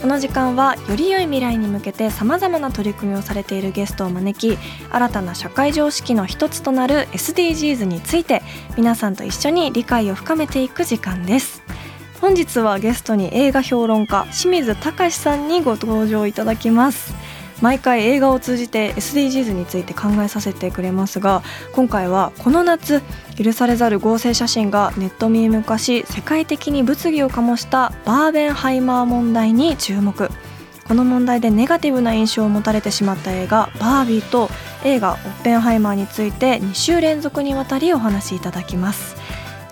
この時間はより良い未来に向けてさまざまな取り組みをされているゲストを招き新たな社会常識の一つとなる SDGs について皆さんと一緒に理解を深めていく時間です。本日はゲストに映画評論家清水隆さんにご登場いただきます。毎回映画を通じて SDGs について考えさせてくれますが今回はこの夏許されざる合成写真がネットミーム化し世界的に物議を醸したバーベンハイマー問題に注目。この問題でネガティブな印象を持たれてしまった映画「バービー」と映画「オッペンハイマー」について2週連続にわたりお話しいただきます。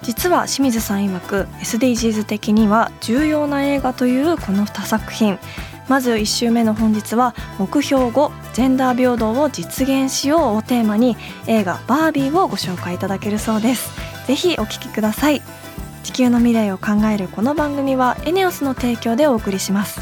実は清水さん曰く SDGs 的には重要な映画というこの2作品。まず1週目の本日は目標5ジェンダー平等を実現しようをテーマに映画バービーをご紹介いただけるそうです。ぜひお聞きください。地球の未来を考えるこの番組はエネオスの提供でお送りします。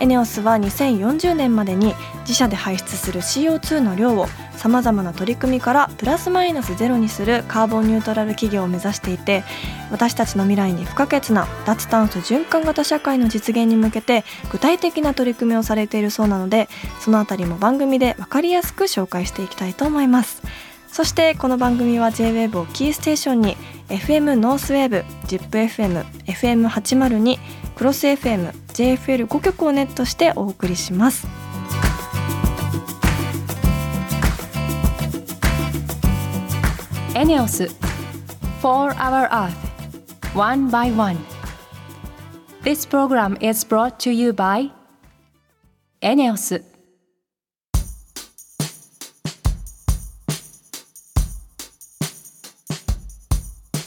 エネオスは2040年までに自社で排出する CO2 の量をさまざまな取り組みからプラスマイナスゼロにするカーボンニュートラル企業を目指していて私たちの未来に不可欠な脱炭素循環型社会の実現に向けて具体的な取り組みをされているそうなのでそのあたりも番組で分かりやすく紹介していきたいと思います。そしてこの番組は JWAVE をキーステーションに FM ノースウェーブ ZIPFM、FM802 クロス FM、JFL5 曲をネットしてお送りします。エネオス4 Hour Earth One by One. This program is brought to you by エネオス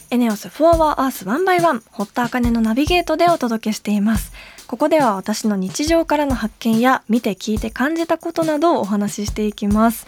エネオス4 Hour Earth 1 by One. 堀田茜のナビゲートでお届けしています。ここでは私の日常からの発見や見て聞いて感じたことなどをお話ししていきます。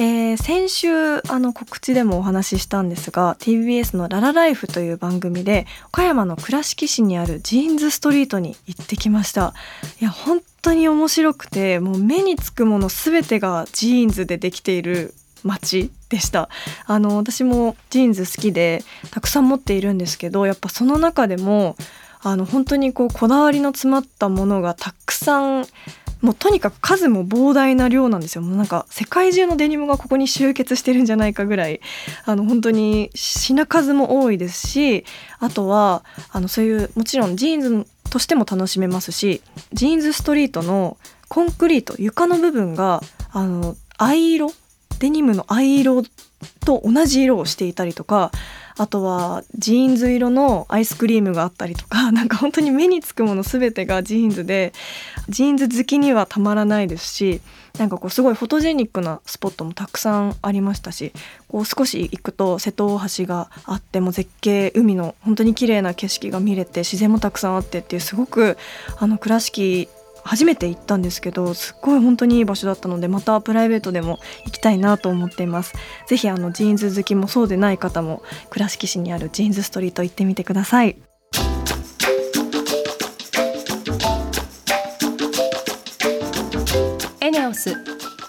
えー、先週あの告知でもお話ししたんですが TBS の「ララライフ」という番組で岡山の倉敷市にあるジーンズストリートに行ってきました。いや本当に面白くてもう目につくもの全てがジーンズでできている街でした。あの私もジーンズ好きでたくさん持っているんですけどやっぱその中でもあの本当にこうこだわりの詰まったものがたくさんもうとにかく数も膨大な量なんですよ。もうなんか世界中のデニムがここに集結してるんじゃないかぐらい。あの本当に品数も多いですしあとはあのそういうもちろんジーンズとしても楽しめますしジーンズストリートのコンクリート床の部分があの藍色？デニムの藍色と同じ色をしていたりとかあとはジーンズ色のアイスクリームがあったりとか なんか本当に目につくもの全てがジーンズでジーンズ好きにはたまらないですしなんかこうすごいフォトジェニックなスポットもたくさんありましたしこう少し行くと瀬戸大橋があっても絶景海の本当に綺麗な景色が見れて自然もたくさんあってっていうすごくあの倉敷初めて行ったんですけどすっごい本当にいい場所だったのでまたプライベートでも行きたいなと思っています。ぜひあのジーンズ好きもそうでない方も倉敷市にあるジーンズストリート行ってみてください。ENEOS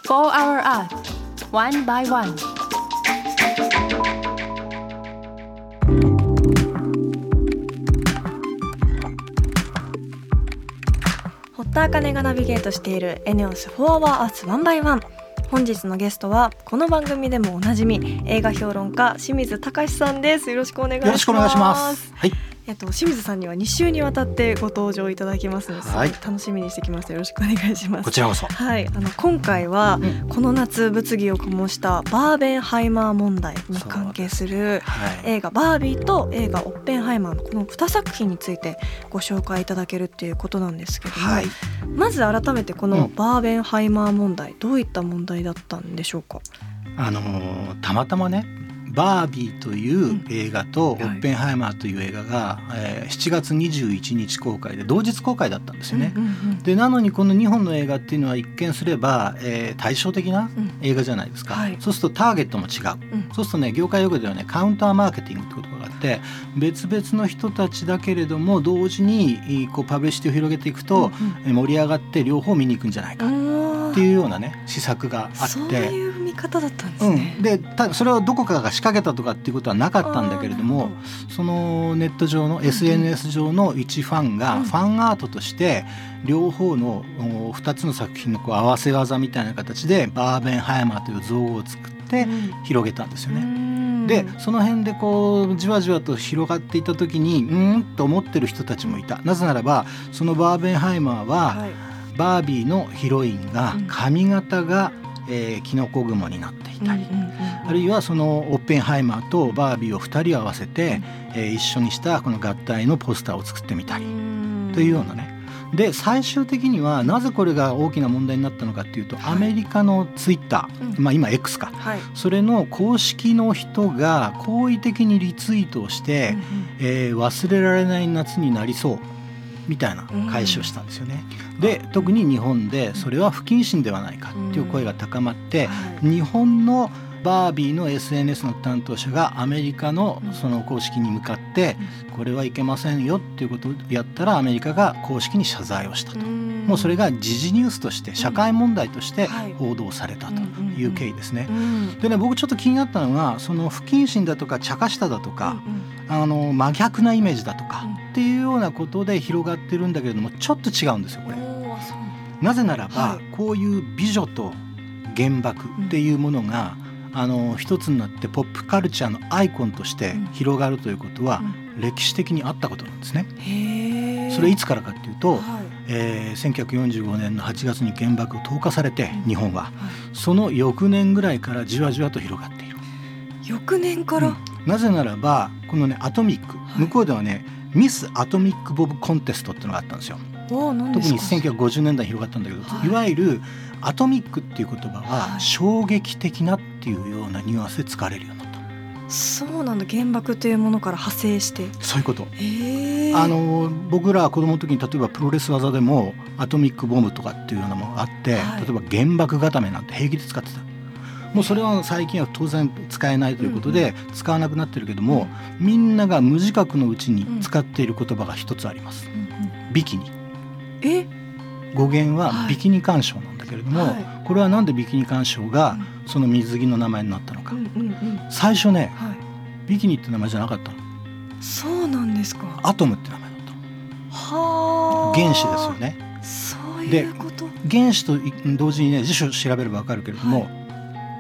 For Our Earth One by One. 堀田茜がナビゲートしている ENEOS For Our Earth One by One。本日のゲストはこの番組でもおなじみ映画評論家清水節さんです。よろしくお願いします。よろしくお願いします。はい。えっと、清水さんには2週にわたってご登場いただきますので、すごい楽しみにしてきました。よろしくお願いします。こちらこそ。はい、あの今回は、この夏物議を醸したバーベンハイマー問題に関係する映画バービーと映画オッペンハイマーのこの2作品についてご紹介いただけるっていうことなんですけども、はい、まず改めてこのバーベンハイマー問題、どういった問題だったんでしょうか？あのたまたまねバービーという映画と、オッペンハイマーという映画が、えー、7月21日公開で同日公開だったんですよね。でなのにこの2本の映画っていうのは一見すれば、えー、対照的な映画じゃないですか、うんはい、そうするとターゲットも違う、うん、そうするとね業界用語ではねカウンターマーケティングって言葉があって別々の人たちだけれども同時にこうパブリシティを広げていくと、うんうん、盛り上がって両方見に行くんじゃないかっていうようなね施策があって。そういう見方だったんですね。うん、でそれはどこかが仕掛けたとかっていうことはなかったんだけれどもそのネット上の SNS 上の一ファンがファンアートとして両方の2つの作品のこう合わせ技みたいな形でバーベンハイマーという造語を作って広げたんですよね。でその辺でこうじわじわと広がっていた時にうんと思ってる人たちもいた。なぜならばそのバーベンハイマーは、はい、バービーのヒロインが髪型が、うん、えー、キノコ雲になっていたり、あるいはそのオッペンハイマーとバービーを2人合わせて、うん、えー、一緒にしたこの合体のポスターを作ってみたり。というようなね。で最終的にはなぜこれが大きな問題になったのかっていうと、はい、アメリカのツイッター、うん、まあ、今 X か、はい、それの公式の人が好意的にリツイートをして、うんうん、えー、忘れられない夏になりそうみたいな返しをしたんですよね。うん、で特に日本でそれは不謹慎ではないかっていう声が高まって、うん、日本のバービーの SNS の担当者がアメリカのその公式に向かってこれはいけませんよっていうことをやったらアメリカが公式に謝罪をしたと。もうそれが時事ニュースとして社会問題として報道されたという経緯ですね。でね僕ちょっと気になったのがその不謹慎だとか茶化しただとかあの真逆なイメージだとかっていうようなことで広がってるんだけれどもちょっと違うんですよこれ。なぜならば、こういう美女と原爆っていうものが、あの一つになってポップカルチャーのアイコンとして広がるということは、歴史的にあったことなんですね。それいつからかっていうと、はい。えー、1945年の8月に原爆を投下されて日本は、はい、その翌年ぐらいからじわじわと広がっている。翌年から、うん、なぜならばこのねアトミック、はい、向こうではねミス・アトミック・ボブ・コンテストっていうのがあったんですよ。特に1950年代広がったんだけど、はい、いわゆるアトミックっていう言葉は衝撃的なっていうようなニュアンスで使われるようになった。そうなんだ原爆というものから派生して。そういうこと、あの僕ら子供の時に例えばプロレス技でもアトミックボムとかっていうようなものがあって、はい、例えば原爆固めなんて平気で使ってたもうそれは最近は当然使えないということで使わなくなってるけども、うん、みんなが無自覚のうちに使っている言葉が一つあります、うん、ビキニ。え？語源はビキニ干渉なんだけれども、はい、これはなんでビキニ干渉がその水着の名前になったのか、最初ね、はい、ビキニって名前じゃなかったの。そうなんですか。アトムって名前だったは原子ですよね。そういうこと。原子と同時にね辞書調べればわかるけれども、はい、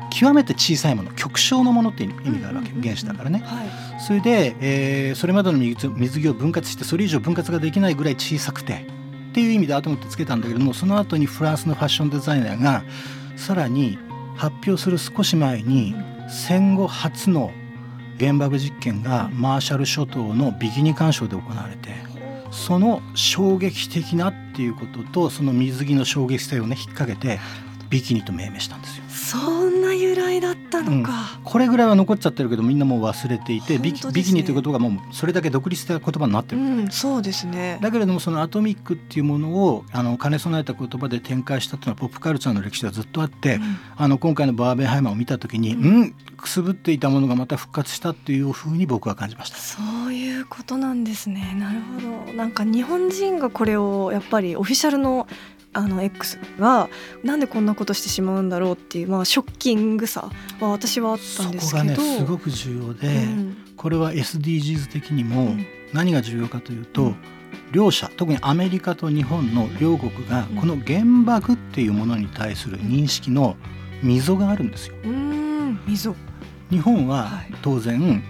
極めて小さいもの極小のものって意味があるわけ、原子だからね、はい、それで、えー、それまでの水水着を分割してそれ以上分割ができないぐらい小さくてっていう意味でアトムってつけたんだけれどもその後にフランスのファッションデザイナーがさらに発表する少し前に戦後初の原爆実験がマーシャル諸島のビキニ干渉で行われてその衝撃的なっていうこととその水着の衝撃性をね引っ掛けてビキニと命名したんですよ。そんな由来だったのか、うん、これぐらいは残っちゃってるけどみんなもう忘れていて、ね、ビキニということがもうそれだけ独立した言葉になってる、うん、そうですね。だけれどもそのアトミックっていうものをあの兼ね備えた言葉で展開したっていうのはポップカルチャーの歴史ではずっとあって、うん、あの今回のバーベンハイマーを見た時に、うん、んくすぶっていたものがまた復活したっていうふうに僕は感じました。そういうことなんですね。なるほど。なんか日本人がこれをやっぱりオフィシャルのあの X がなんでこんなことしてしまうんだろうっていう、まあ、ショッキングさは私はあったんですけど。そこがねすごく重要で、うん、これは SDGs 的にも何が重要かというと、うん、両者特にアメリカと日本の両国がこの原爆っていうものに対する認識の溝があるんですよ。うん溝。日本は当然、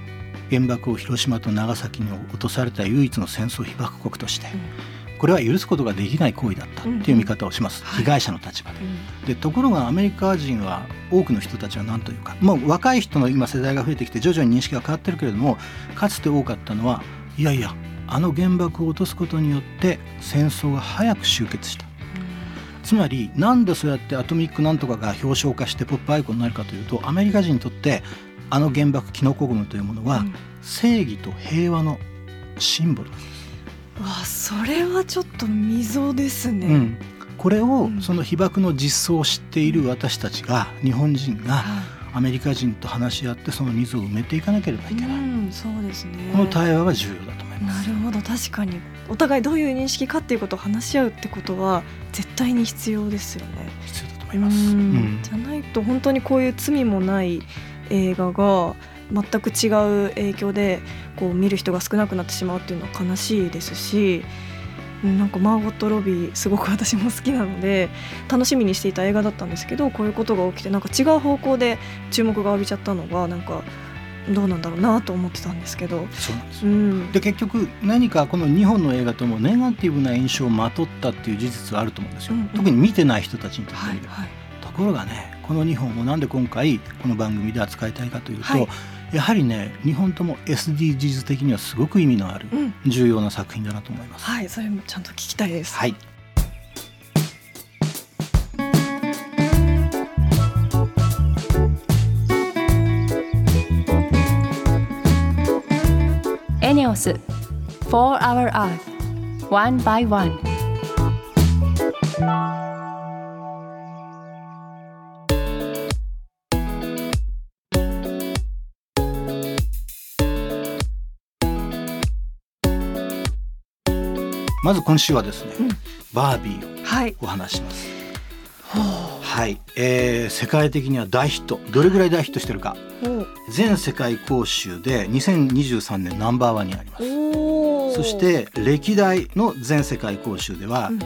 原爆を広島と長崎に落とされた唯一の戦争被爆国として、これは許すことができない行為だったっていう見方をします、うん、被害者の立場で。でところがアメリカ人は多くの人たちは何というかもう若い人の今世代が増えてきて徐々に認識が変わってるけれどもかつて多かったのはいやいやあの原爆を落とすことによって戦争が早く終結した。つまりなんでそうやってアトミックなんとかが表彰化してポップアイコンになるかというとアメリカ人にとってあの原爆キノコ雲というものは、うん。正義と平和のシンボルです、わそれはちょっと溝ですね、うん、これを、うん。その被爆の実相を知っている私たちが日本人がはアメリカ人と話し合ってその溝を埋めていかなければいいけない、うんそうですね。この対話が重要だと思います。なるほど確かに。お互いどういう認識かっていうことを話し合うってことは絶対に必要ですよね。必要だと思います。うん。うん。じゃないと本当にこういう罪もない映画が全く違う影響でこう見る人が少なくなってしまうっていうのは悲しいですしうんなんかマーゴット・ロビーすごく私も好きなので楽しみにしていた映画だったんですけどこういうことが起きてなんか違う方向で注目が浴びちゃったのがなんかどうなんだろうなと思ってたんですけど。そう。なんですようんで結局何かこの2本の映画ともネガティブな印象をまとったっていう事実はあると思うんですよ、うんうん。特に見てない人たちにとってみれば、はいはい。ところがねこの2本をなんで今回この番組で扱いたいかというと、はいやはりね2本とも SDGs 的にはすごく意味のあるうん重要な作品だなと思います。はい、それもちゃんと聞きたいです。はいエネオス For Our Earth One by One まず今週はですね、うん。バービーをはい。お話しします。ほはい、えー世界的には大ヒット。どれぐらい大ヒットしてるか。全世界公衆で2023年ナンバーワンになります。そして歴代の全世界公衆ではうん。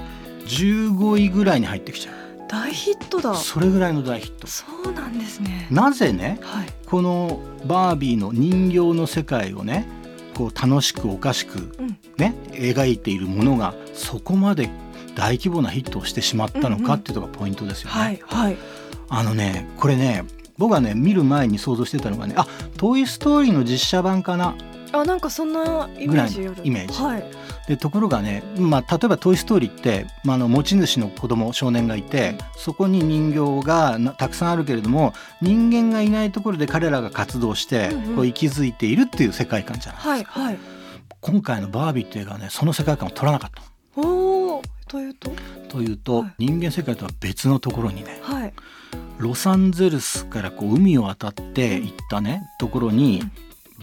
15位ぐらいに入ってきちゃ大ヒットだ。うそれぐらいの大ヒット。そうなんですね。なぜねはい。このバービーの人形の世界をねこう楽しくおかしくうん。ね描いているものがそこまで大規模なヒットをしてしまったのかっていうのがポイントですよね。はいはい。あのねこれね僕はね見る前に想像してたのがねあ「トイ・ストーリー」の実写版かなあなんかそんなイメージイメージ。はい。でところがね、まあ、例えば「トイ・ストーリー」って、まあ、あの持ち主の子供少年がいてそこに人形がなたくさんあるけれども人間がいないところで彼らが活動してうんうん。こう息づいているっていう世界観じゃない、はいはい。今回の「バービー」っていう映画はねその世界観を取らなかったおおというと？というと、はい。人間世界とは別のところにねはい。ロサンゼルスからこう海を渡って行ったねところにうん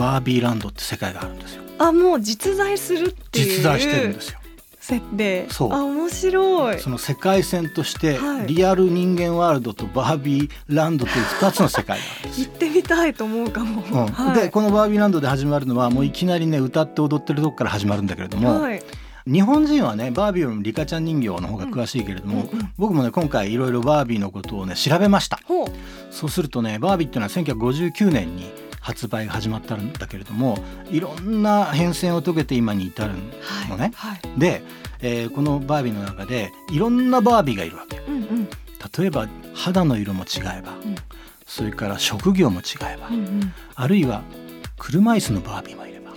バービーランドって世界があるんですよ。あもう実在するっていう。実在してるんですよ。設定。そう。あ面白い。その世界線としてはい。リアル人間ワールドとバービーランドという2つの世界があるんですよ。行ってみたいと思うかも、うん。はい。でこのバービーランドで始まるのはもういきなりね歌って踊ってるとこから始まるんだけれども、はい。日本人はねバービーよりもリカちゃん人形の方が詳しいけれども、うんうん。僕もね今回いろいろバービーのことをね調べました。そうするとねバービーっていうのは1959年に発売が始まったんだけれどもいろんな変遷を遂げて今に至るのね。はいで、えーこのバービーの中でいろんなバービーがいるわけ。うんうん。例えば肌の色も違えば、うん。それから職業も違えば、うんうん。あるいは車椅子のバービーもいれば。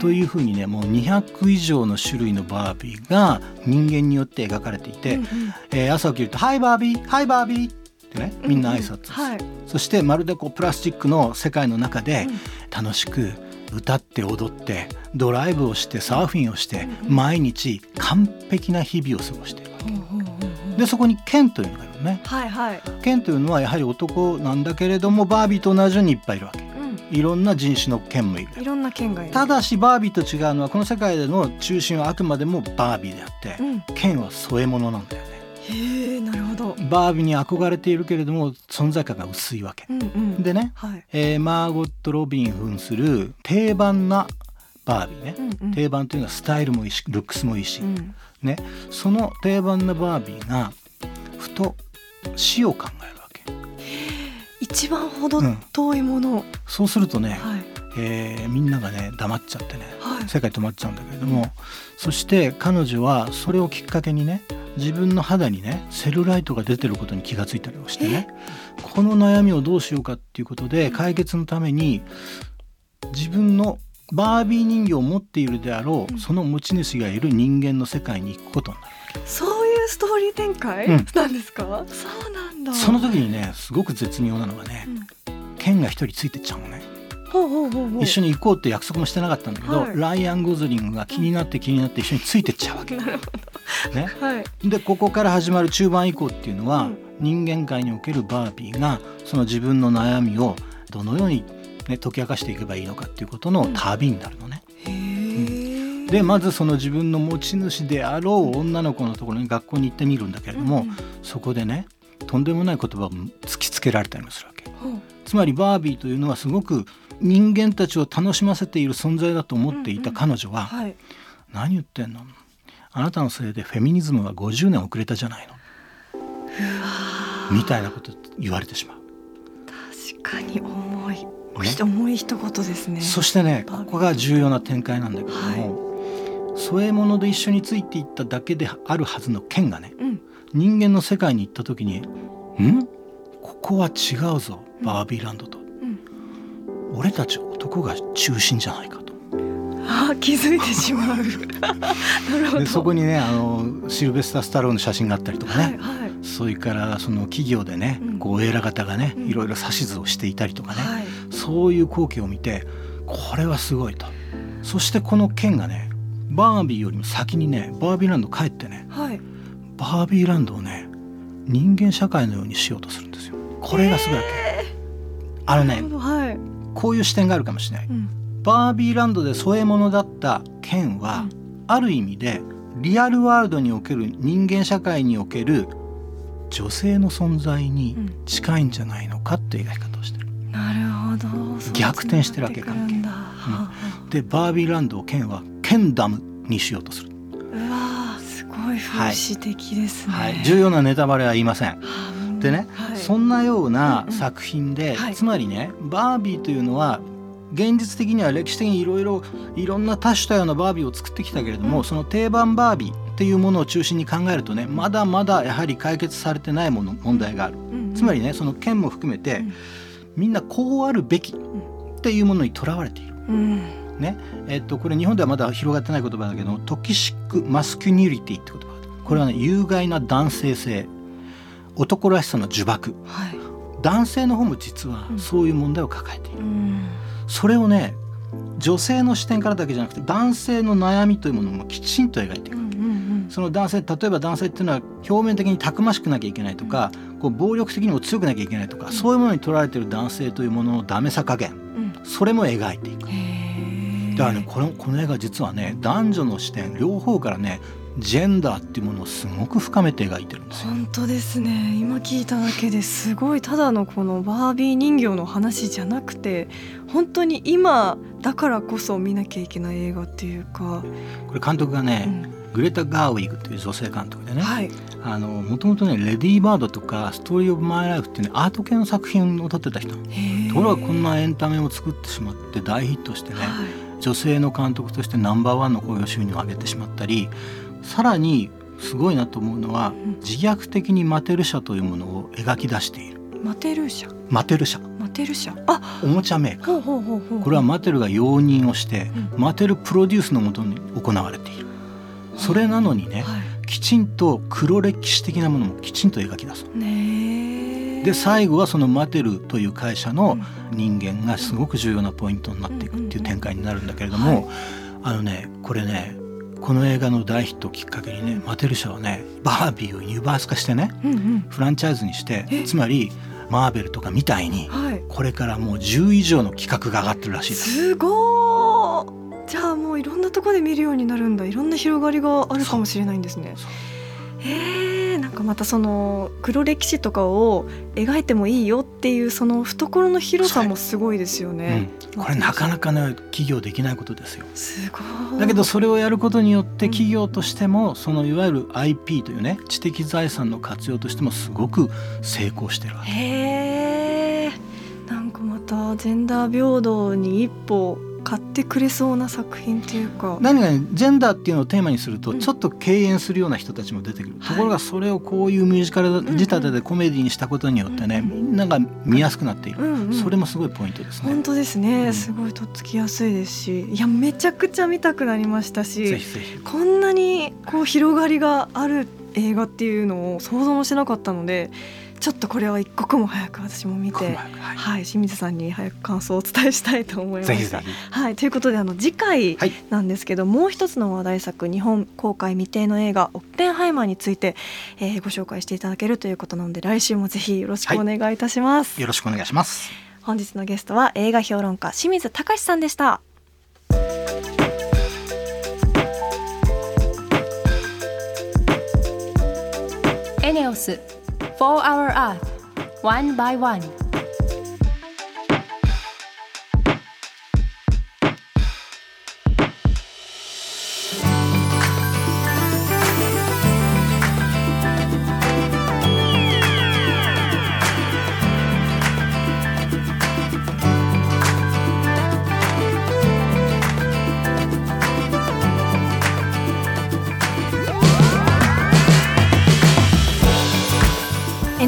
というふうにねもう200以上の種類のバービーが人間によって描かれていて、うんうん。えー朝起きると「ハイバービーハイバービー」ってねみんな挨拶。する、はい。そしてまるでこうプラスチックの世界の中でうん。楽しく歌って踊ってドライブをしてサーフィンをしてうん毎日完璧な日々を過ごしているわけ。でそこにケンというのがいるね。はいはい。ケンというのはやはり男なんだけれどもバービーと同じようにいっぱいいるわけ。うん。いろんな人種のケンもいる。いろんな県がいる。ただしバービーと違うのはこの世界での中心はあくまでもバービーであってうん。ケンは添え物なんだよ。ねへえなるほど。バービーに憧れているけれども存在感が薄いわけ。うんうん。でねはい。えーマーゴット・ロビン扮する定番なバービーね、うんうん。定番というのはスタイルもいいしルックスもいいし、うん。ね、その定番なバービーがふと死を考えるわけ。一番ほど遠いもの。そうするとね、はい。えーみんながね黙っちゃってね。はい。世界止まっちゃうんだけれども、そして彼女はそれをきっかけにね自分の肌にねセルライトが出てることに気がついたりをしてね。この悩みをどうしようかっていうことで解決のために自分のバービー人形を持っているであろう、うん。その持ち主がいる人間の世界に行くことになるそういうストーリー展開うん。なんですか？そうなんだ。その時にねすごく絶妙なのがねうん。ケンが一人ついてっちゃうのね一緒に行こうって約束もしてなかったんだけど、はい。ライアン・ゴズリングが気になって気になって一緒についてっちゃうわけ、ね、はい。でここから始まる中盤以降っていうのは、うん。人間界におけるバービーがその自分の悩みをどのように、ね、解き明かしていけばいいのかっていうことの旅になるのね。へえでまずその自分の持ち主であろう女の子のところに学校に行ってみるんだけれども、そこでねとんでもない言葉を突きつけられたりもするわけ。つまりバービーというのはすごく人間たちを楽しませている存在だと思っていた彼女は、はい。何言ってんの？あなたのせいでフェミニズムは50年遅れたじゃないの。みたいなこと言われてしまう。確かに重い、ね。重い一言ですね。そしてねここが重要な展開なんだけれども、添え物で一緒についていっただけであるはずの剣がねうん。人間の世界に行った時に「ん？ここは違うぞバービーランドと」うん俺たち男が中心じゃないかと。あ気づいてしまう。なるほど。でそこにねあのシルベスター・スタローンの写真があったりとかね、はいはい。それからその企業でね、うん。こうエラ型がね、うん。いろいろ指図をしていたりとかね、はい。そういう光景を見てこれはすごいと。そしてこの剣がねバービーよりも先にねバービーランド帰ってねはい。バービーランドをね人間社会のようにしようとするんですよ。これがすごいわけ、あのなねはい、こういう視点があるかもしれない。うん。バービーランドで添え物だった剣は、ある意味でリアルワールドにおける人間社会における女性の存在に近いんじゃないのかっていう描き方をしてる。なるほど。逆転してるわけ繋がってくるんでバービーランドを剣はケンダムにしようとする、あうわーすごい風刺的ですね、はい、重要なネタバレは言いません。はあでね、はい。そんなようなうんうん。作品で、はい。つまりねバービーというのは現実的には歴史的にいろいろいろんな多種多様なバービーを作ってきたけれども、うんその定番バービーっていうものを中心に考えるとねまだまだやはり解決されてないもの問題がある。うんうんつまりねその剣も含めて、うん。みんなこうあるべきっていうものにとらわれている。うん。ね。えっと、これ日本ではまだ広がってない言葉だけどトキシック・マスキュニリティって言葉これはね有害な男性性男らしさの呪縛。はい。男性の方も実はうん。そういう問題を抱えている、うん。それをね女性の視点からだけじゃなくて男性の悩みというものもきちんと描いている、うんうんその男性例えば男性っていうのは表面的にたくましくなきゃいけないとか、こう暴力的にも強くなきゃいけないとか、うん。そういうものに取られている男性というもののダメさ加減。うん。それも描いていく。だからねこのこの映画実はね男女の視点両方からねジェンダーっていうものをすごく深めて描いてるんですよ。本当ですね。今聞いただけですごいただのこのバービー人形の話じゃなくて本当に今だからこそ見なきゃいけない映画っていうか、これ監督がうね、ん。グレタ・ガーウィグという女性監督でね、はい。あのもともとね「レディー・バード」とか「ストーリー・オブ・マイ・ライフ」っていうねアート系の作品を撮ってた人。ところがこんなエンタメを作ってしまって大ヒットしてね、はい。女性の監督としてナンバーワンの興行収入を上げてしまったりさらにすごいなと思うのはうん。自虐的にマテル社というものを描き出している。マテル社？マテル社。マテル社？あおもちゃメーカー。これはマテルが容認をしてうん。マテルプロデュースのもとに行われている。それなのにねはい。きちんと黒歴史的なものもきちんと描き出すで最後はそのマテルという会社のうん。人間がすごく重要なポイントになっていくっていう展開になるんだけれども、あのねこれねこの映画の大ヒットをきっかけにねマテル社はねバービーをユニバース化してねうんうん。フランチャイズにしてえ。つまりマーベルとかみたいにはい。これからもう10以上の企画が上がってるらしい。です。すごー。じゃあもういろんなところで見るようになるんだ。いろんな広がりがあるかもしれないんですね。へえなんかまたその黒歴史とかを描いてもいいよっていうその懐の広さもすごいですよね、うん、これなかなかね企業できないことですよ。すごいだけどそれをやることによって企業としてもそのいわゆる IP というね知的財産の活用としてもすごく成功してるわけ。へえなんかまたジェンダー平等に一歩買ってくれそうな作品っていうか。何がねジェンダーっていうのをテーマにするとうん。ちょっと敬遠するような人たちも出てくる、はい。ところがそれをこういうミュージカル仕立てでコメディにしたことによってね、うんみんなが見やすくなっている、うんうんそれもすごいポイントですね。本。当ですね、うん。すごいとっつきやすいですし。いやめちゃくちゃ見たくなりましたしこんなにこう広がりがある映画っていうのを想像もしなかったのでちょっとこれは一刻も早く私も見て、はい、はい、清水さんに早く感想をお伝えしたいと思います。ぜひぜひはい、ということであの次回なんですけど、はい、もう一つの話題作日本公開未定の映画「オッペンハイマー」について、えー、ご紹介していただけるということなので来週もぜひよろしくお願いいたします。よろしくお願いします。本日のゲストは映画評論家清水隆さんでした。エネオス for our art, one by one.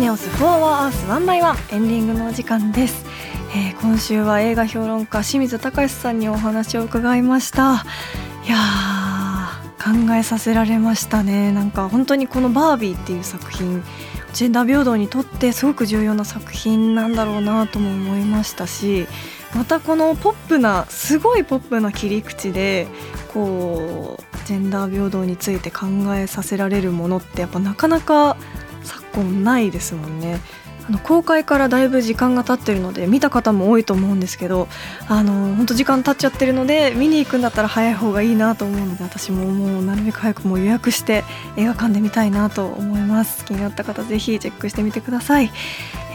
ワンバイワンエンディングのお時間です、えー、今週は映画評論家清水隆さんにお話を伺いました。いや考えさせられましたね。なんか本当にこのバービーっていう作品ジェンダー平等にとってすごく重要な作品なんだろうなとも思いましたしまたこのポップなすごいポップな切り口でこうジェンダー平等について考えさせられるものってやっぱなかなか構ないですもんね。あの公開からだいぶ時間が経ってるので見た方も多いと思うんですけどあの本当時間経っちゃってるので見に行くんだったら早い方がいいなと思うので私ももうなるべく早くも予約して映画館で見たいなと思います気になった方ぜひチェックしてみてください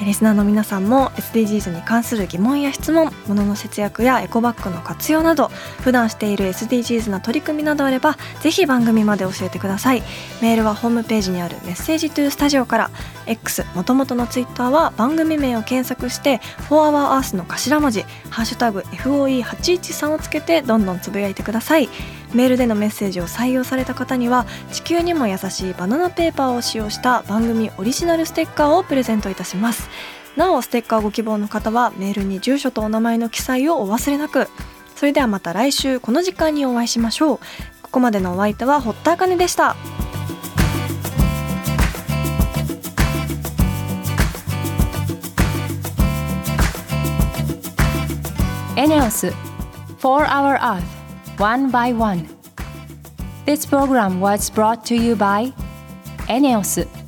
リスナーの皆さんも SDGs に関する疑問や質問物の節約やエコバッグの活用など普段している SDGs な取り組みなどあればぜひ番組まで教えてください。メールはホームページにあるメッセージトゥースタジオから X もともとのツイッターは番組名を検索して「4HourEarth」の頭文字「ハッシュタグ #FOE813」をつけてどんどんつぶやいてください。メールでのメッセージを採用された方には地球にも優しいバナナペーパーを使用した番組オリジナルステッカーをプレゼントいたします。なおステッカーご希望の方はメールに住所とお名前の記載をお忘れなく。それではまた来週この時間にお会いしましょう。ここまでのお相手は堀田茜でした。エネオス4 Hour Earth. one by one. This program was brought to you by ENEOS.